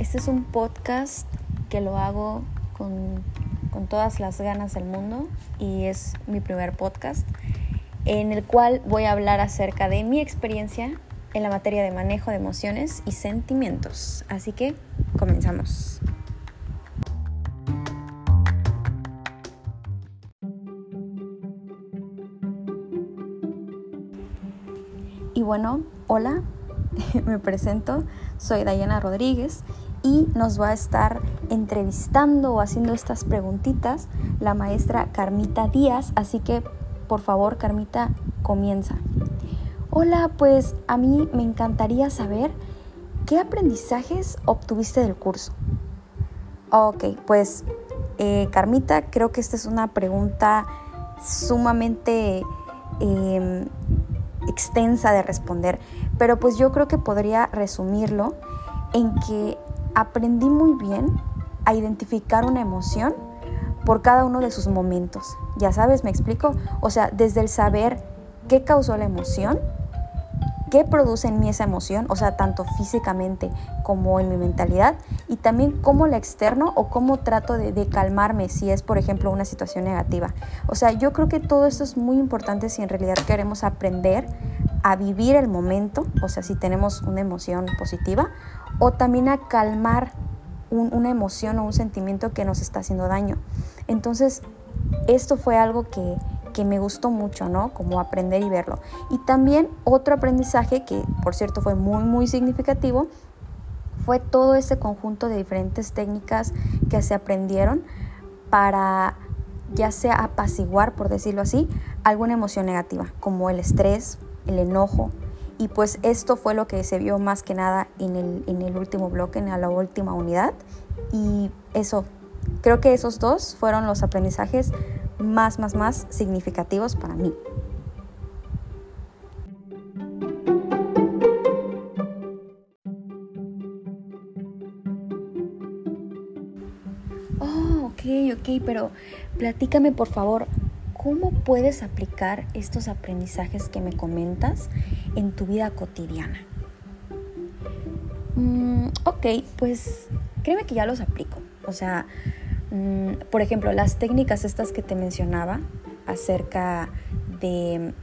Este es un podcast que lo hago con, con, todas las ganas del mundo y es mi primer podcast en el cual voy a hablar acerca de mi experiencia en la materia de manejo de emociones y sentimientos. Así que comenzamos. Y bueno, hola, me presento, soy Dayana Rodríguez y nos va a estar entrevistando o haciendo estas preguntitas la maestra Carmita Díaz, así que por favor Carmita comienza. Hola, pues a mí me encantaría saber qué aprendizajes obtuviste del curso. Ok, pues eh, Carmita, creo que esta es una pregunta sumamente em, extensa de responder, pero pues yo creo que podría resumirlo en que aprendí muy bien a identificar una emoción por cada uno de sus momentos. Ya sabes, me explico. O sea, desde el saber qué causó la emoción, qué produce en mí esa emoción, o sea, tanto físicamente como en mi mentalidad, y también cómo la externo o cómo trato de, de, calmarme si es, por ejemplo, una situación negativa. O sea, yo creo que todo esto es muy importante si en realidad queremos aprender a vivir el momento, o sea, si tenemos una emoción positiva, o también a calmar un, una emoción o un sentimiento que nos está haciendo daño. Entonces, esto fue algo que, que me gustó mucho, ¿no? Como aprender y verlo. Y también otro aprendizaje que, por cierto, fue muy, muy significativo, fue todo ese conjunto de diferentes técnicas que se aprendieron para ya sea apaciguar, por decirlo así, alguna emoción negativa, como el estrés, el enojo. Y pues esto fue lo que se vio más que nada en el, en el último bloque, en la última unidad. Y eso, creo que esos dos fueron los aprendizajes más, más, más significativos para mí. Oh, ok, ok, pero platícame por favor, ¿cómo puedes aplicar estos aprendizajes que me comentas en tu vida cotidiana? Mm, ok, pues créeme que ya los aplico. O sea, mm, por ejemplo, las técnicas estas que te mencionaba acerca de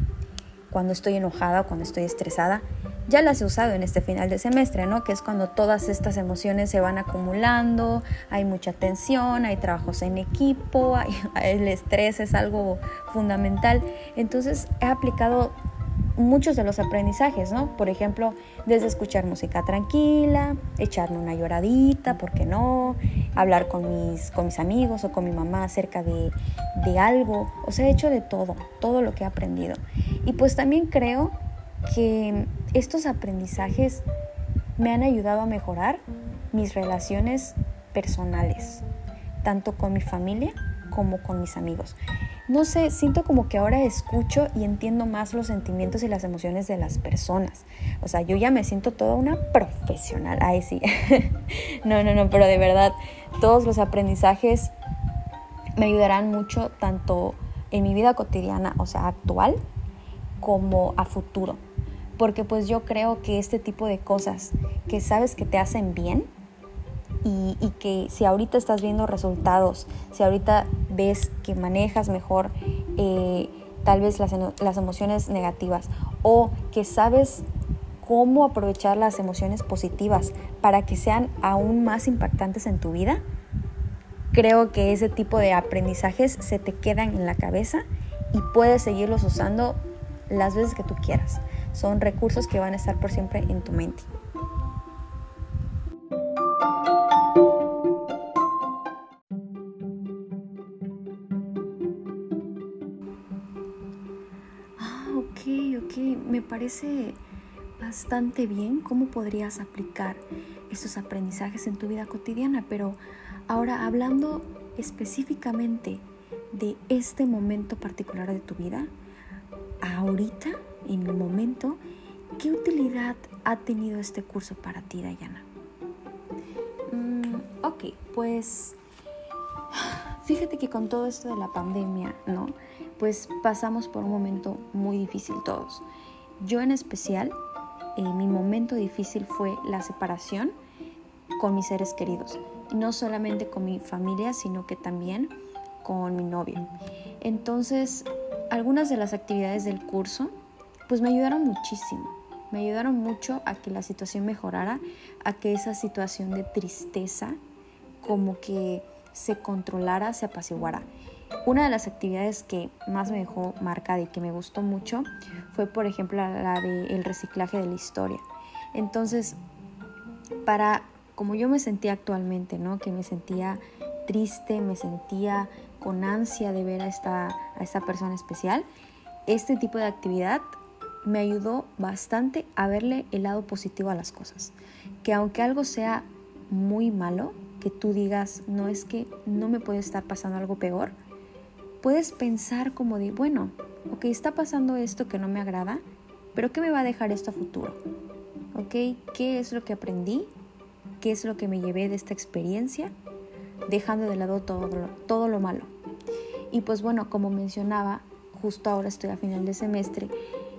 cuando estoy enojada o cuando estoy estresada, ya las he usado en este final de semestre, ¿no? Que es cuando todas estas emociones se van acumulando, hay mucha tensión, hay trabajos en equipo, hay, el estrés es algo fundamental. Entonces he aplicado muchos de los aprendizajes, ¿no? Por ejemplo, desde escuchar música tranquila, echarme una lloradita, ¿por qué no? Hablar con mis, con mis amigos o con mi mamá acerca de, de algo. O sea, he hecho de todo, todo lo que he aprendido. Y pues también creo que estos aprendizajes me han ayudado a mejorar mis relaciones personales, tanto con mi familia como con mis amigos. No sé, siento como que ahora escucho y entiendo más los sentimientos y las emociones de las personas. O sea, yo ya me siento toda una profesional. Ay, sí. no, no, no, pero de verdad, todos los aprendizajes me ayudarán mucho tanto en mi vida cotidiana, o sea, actual, como a futuro porque pues yo creo que este tipo de cosas que sabes que te hacen bien y, que si ahorita estás viendo resultados, si ahorita ves que manejas mejor eh, tal vez las, las emociones negativas o que sabes cómo aprovechar las emociones positivas para que sean aún más impactantes en tu vida, creo que ese tipo de aprendizajes se te quedan en la cabeza y puedes seguirlos usando las veces que tú quieras son recursos que van a estar por siempre en tu mente. Ah, ok, ok, me parece bastante bien cómo podrías aplicar estos aprendizajes en tu vida cotidiana, pero ahora hablando específicamente de este momento particular de tu vida, ahorita en el momento, ¿qué utilidad ha tenido este curso para ti, Dayana? Mm, ok, pues fíjate que con todo esto de la pandemia, ¿no? Pues pasamos por un momento muy difícil todos. Yo en especial, eh, mi momento difícil fue la separación con mis seres queridos. no solamente con mi familia, sino que también con mi novio. Entonces, algunas de las actividades del curso, pues me ayudaron muchísimo. Me ayudaron mucho a que la situación mejorara, a que esa situación de tristeza como que se controlara, se apaciguara. Una de las actividades que más me dejó marcada y que me gustó mucho fue, por ejemplo, la del reciclaje de la historia. Entonces, para como yo me sentía actualmente, ¿no? Que me sentía triste, me sentía con ansia de ver a esta, a esta persona especial, este tipo de actividad me ayudó bastante a verle el lado positivo a las cosas. Que aunque algo sea muy malo, que tú digas, no es que no me puede estar pasando algo peor, puedes pensar como de, bueno, ok, está pasando esto que no me agrada, pero ¿qué me va a dejar esto a futuro? ¿Ok? ¿Qué es lo que aprendí? ¿Qué es lo que me llevé de esta experiencia? Dejando de lado todo, todo lo malo. Y pues bueno, como mencionaba, justo ahora estoy a final de semestre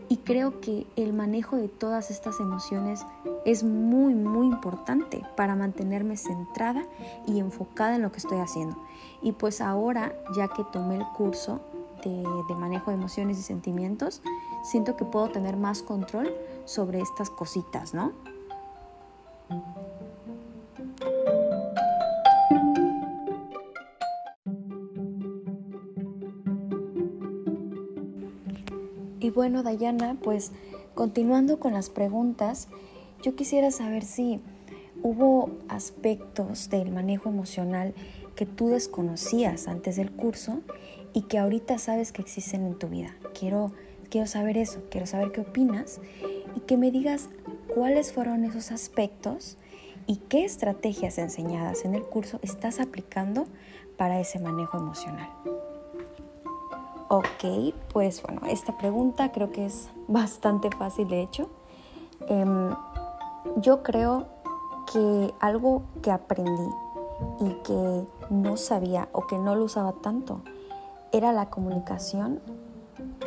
y creo que el manejo de todas estas emociones es muy, muy importante para mantenerme centrada y enfocada en lo que estoy haciendo. Y pues ahora, ya que tomé el curso de, de, manejo de emociones y sentimientos, siento que puedo tener más control sobre estas cositas, ¿no? Bueno, Dayana, pues continuando con las preguntas, yo quisiera saber si hubo aspectos del manejo emocional que tú desconocías antes del curso y que ahorita sabes que existen en tu vida. Quiero, quiero saber eso, quiero saber qué opinas y que me digas cuáles fueron esos aspectos y qué estrategias enseñadas en el curso estás aplicando para ese manejo emocional. Ok, pues bueno, esta pregunta creo que es bastante fácil de hecho. Em, yo creo que algo que aprendí y que no sabía o que no lo usaba tanto era la comunicación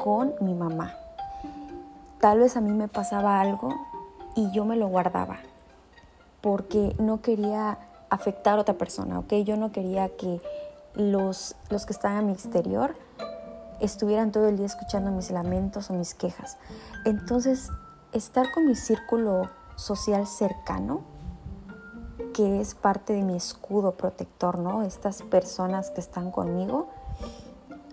con mi mamá. Tal vez a mí me pasaba algo y yo me lo guardaba porque no quería afectar a otra persona, ¿ok? Yo no quería que los, los que están a mi exterior estuvieran todo el día escuchando mis lamentos o mis quejas. Entonces, estar con mi círculo social cercano, que es parte de mi escudo protector, ¿no? Estas personas que están conmigo,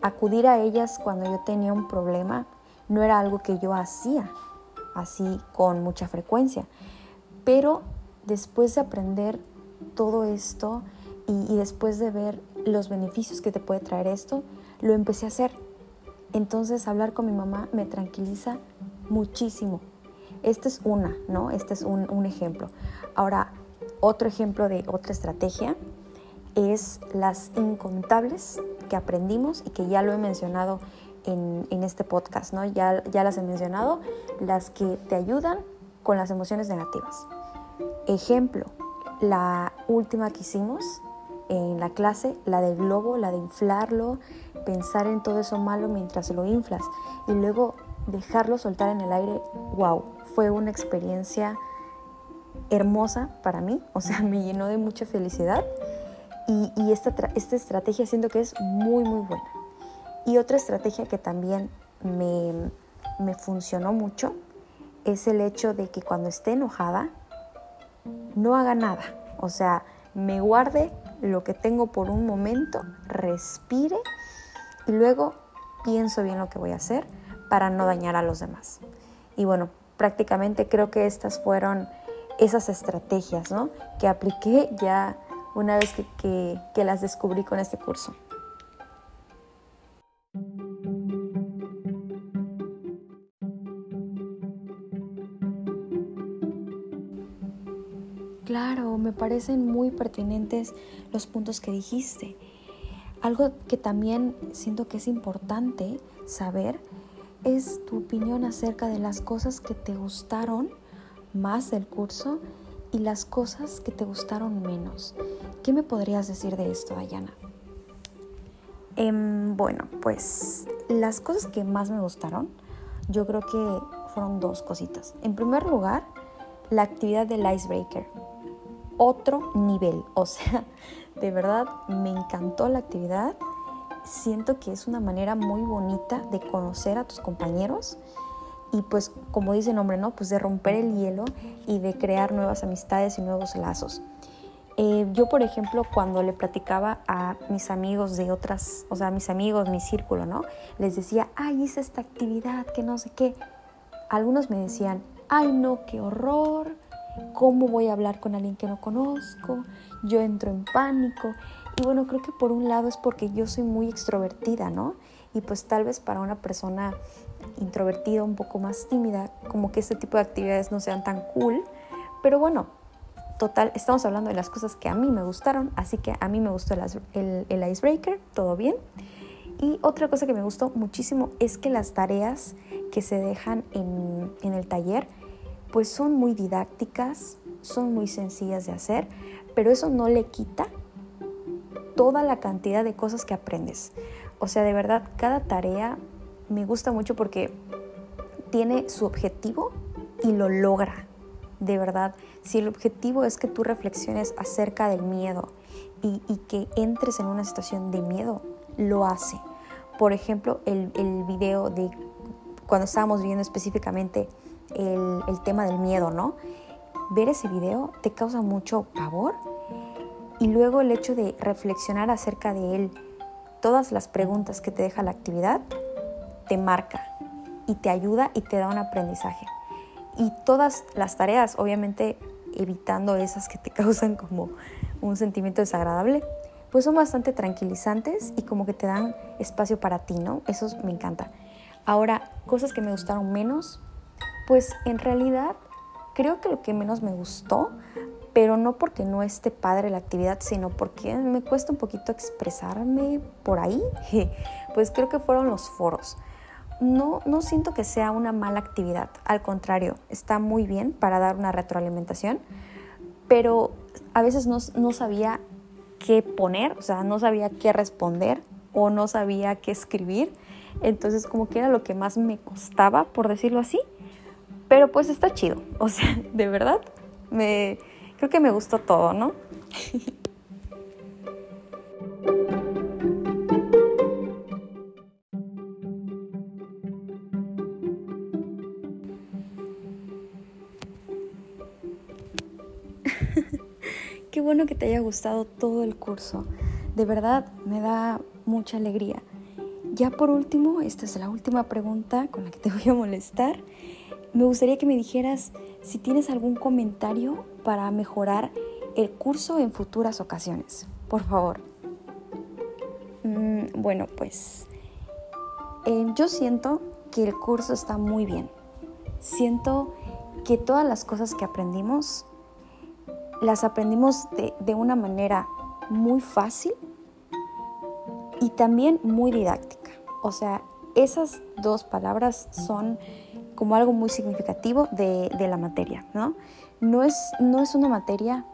acudir a ellas cuando yo tenía un problema no era algo que yo hacía así con mucha frecuencia. Pero después de aprender todo esto y, y después de ver los beneficios que te puede traer esto, lo empecé a hacer entonces hablar con mi mamá me tranquiliza muchísimo. Este es una, ¿no? Este es un, ejemplo. Ahora, otro ejemplo de otra estrategia es las incontables que aprendimos y que ya lo he mencionado en, este podcast, ¿no? Ya las he mencionado, las que te ayudan con las emociones negativas. Ejemplo, la última que hicimos en la clase, la del globo, la de inflarlo, pensar en todo eso malo mientras lo inflas y luego dejarlo soltar en el aire, wow, fue una experiencia hermosa para mí, o sea, me llenó de mucha felicidad y, esta, esta estrategia siento que es muy, muy buena. Y otra estrategia que también me, me funcionó mucho es el hecho de que cuando esté enojada, no haga nada, o sea, me guarde lo que tengo por un momento, respire y luego pienso bien lo que voy a hacer para no dañar a los demás. Y bueno, prácticamente creo que estas fueron esas estrategias ¿no? que apliqué ya una vez que, que las descubrí con este curso. Claro, me parecen muy pertinentes los puntos que dijiste. Algo que también siento que es importante saber es tu opinión acerca de las cosas que te gustaron más del curso y las cosas que te gustaron menos. ¿Qué me podrías decir de esto, Dayana? Em, bueno, pues las cosas que más me gustaron, yo creo que fueron dos cositas. En primer lugar, la actividad del icebreaker otro nivel. O sea, de verdad me encantó la actividad. Siento que es una manera muy bonita de conocer a tus compañeros y pues como dice el nombre, ¿no? Pues de romper el hielo y de crear nuevas amistades y nuevos lazos. Eh, yo, por ejemplo, cuando le platicaba a mis amigos de otras, o sea, mis amigos, mi círculo, ¿no? Les decía, ay, hice esta actividad, que no sé qué. Algunos me decían, ay, no, qué horror, ¿cómo voy a hablar con alguien que no conozco? Yo entro en pánico. Y bueno, creo que por un lado es porque yo soy muy extrovertida, ¿no? Y pues tal vez para una persona introvertida, un poco más tímida, como que este tipo de actividades no sean tan cool. Pero bueno, total, estamos hablando de las cosas que a mí me gustaron, así que a mí me gustó el, el, icebreaker, todo bien. Y otra cosa que me gustó muchísimo es que las tareas que se dejan en, en el taller, pues son muy didácticas, son muy sencillas de hacer, pero eso no le quita toda la cantidad de cosas que aprendes. O sea, de verdad, cada tarea me gusta mucho porque tiene su objetivo y lo logra. De verdad, si el objetivo es que tú reflexiones acerca del miedo y, que entres en una situación de miedo, lo hace. Por ejemplo, el, el video de cuando estábamos viendo específicamente el, tema del miedo, ¿no? Ver ese video te causa mucho pavor y luego el hecho de reflexionar acerca de él, todas las preguntas que te deja la actividad, te marca y te ayuda y te da un aprendizaje. Y todas las tareas, obviamente evitando esas que te causan como un sentimiento desagradable, pues son bastante tranquilizantes y como que te dan espacio para ti, ¿no? Eso me encanta. Ahora, cosas que me gustaron menos, pues en realidad creo que lo que menos me gustó, pero no porque no esté padre la actividad, sino porque me cuesta un poquito expresarme por ahí, pues creo que fueron los foros. No, no siento que sea una mala actividad, al contrario, está muy bien para dar una retroalimentación, pero a veces no, no sabía qué poner, o sea, no sabía qué responder o no sabía qué escribir, entonces como que era lo que más me costaba, por decirlo así, pero pues está chido, o sea, de verdad, me, creo que me gustó todo, ¿no? Qué bueno que te haya gustado todo el curso. De verdad, me da mucha alegría. Ya por último, esta es la última pregunta con la que te voy a molestar. Me gustaría que me dijeras si tienes algún comentario para mejorar el curso en futuras ocasiones. Por favor. Mm, bueno, pues eh, yo siento que el curso está muy bien. Siento que todas las cosas que aprendimos las aprendimos de, una manera muy fácil y también muy didáctica. O sea, esas dos palabras son como algo muy significativo de, la materia, ¿no? No es, no es una materia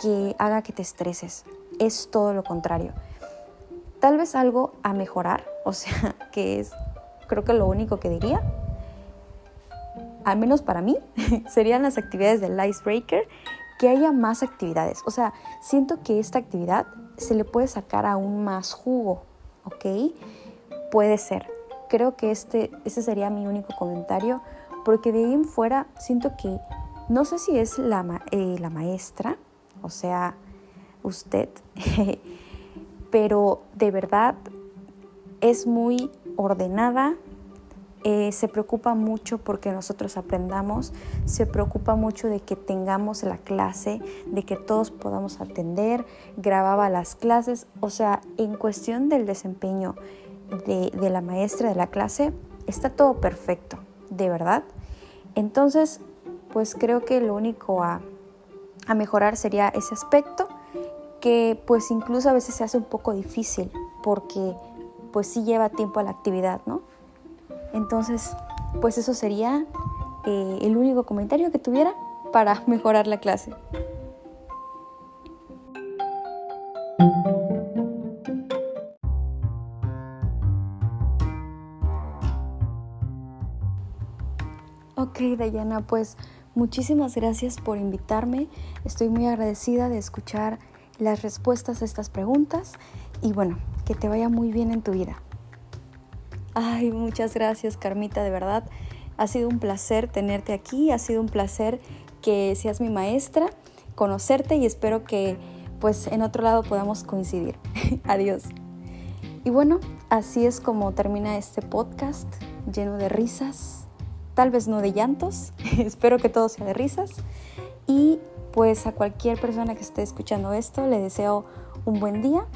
que haga que te estreses, es todo lo contrario. Tal vez algo a mejorar, o sea, que es creo que lo único que diría, al menos para mí, serían las actividades del icebreaker que haya más actividades. O sea, siento que esta actividad se le puede sacar aún más jugo, ¿ok? Puede ser. Creo que este, ese sería mi único comentario, porque de ahí en fuera siento que, no sé si es la, eh, la maestra, o sea, usted, pero de verdad es muy ordenada, eh, se preocupa mucho porque nosotros aprendamos, se preocupa mucho de que tengamos la clase, de que todos podamos atender, grababa las clases, o sea, en cuestión del desempeño de, la maestra de la clase, está todo perfecto, de verdad. Entonces, pues creo que lo único a, a mejorar sería ese aspecto que pues incluso a veces se hace un poco difícil porque pues sí lleva tiempo a la actividad, ¿no? Entonces, pues eso sería eh, el único comentario que tuviera para mejorar la clase. Dayana, pues muchísimas gracias por invitarme. Estoy muy agradecida de escuchar las respuestas a estas preguntas y bueno, que te vaya muy bien en tu vida. Ay, muchas gracias Carmita, de verdad. Ha sido un placer tenerte aquí, ha sido un placer que seas mi maestra, conocerte y espero que pues en otro lado podamos coincidir. Adiós. Y bueno, así es como termina este podcast lleno de risas, tal vez no de llantos, espero que todo sea de risas. Y pues a cualquier persona que esté escuchando esto le deseo un buen día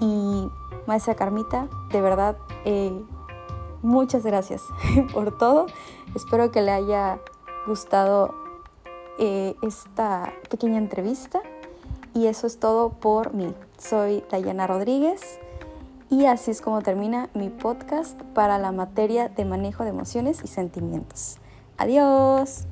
y maestra Carmita, de verdad, eh, muchas gracias por todo. Espero que le haya gustado eh, esta pequeña entrevista y eso es todo por mí. Soy Dayana Rodríguez y así es como termina mi podcast para la materia de manejo de emociones y sentimientos. Adiós.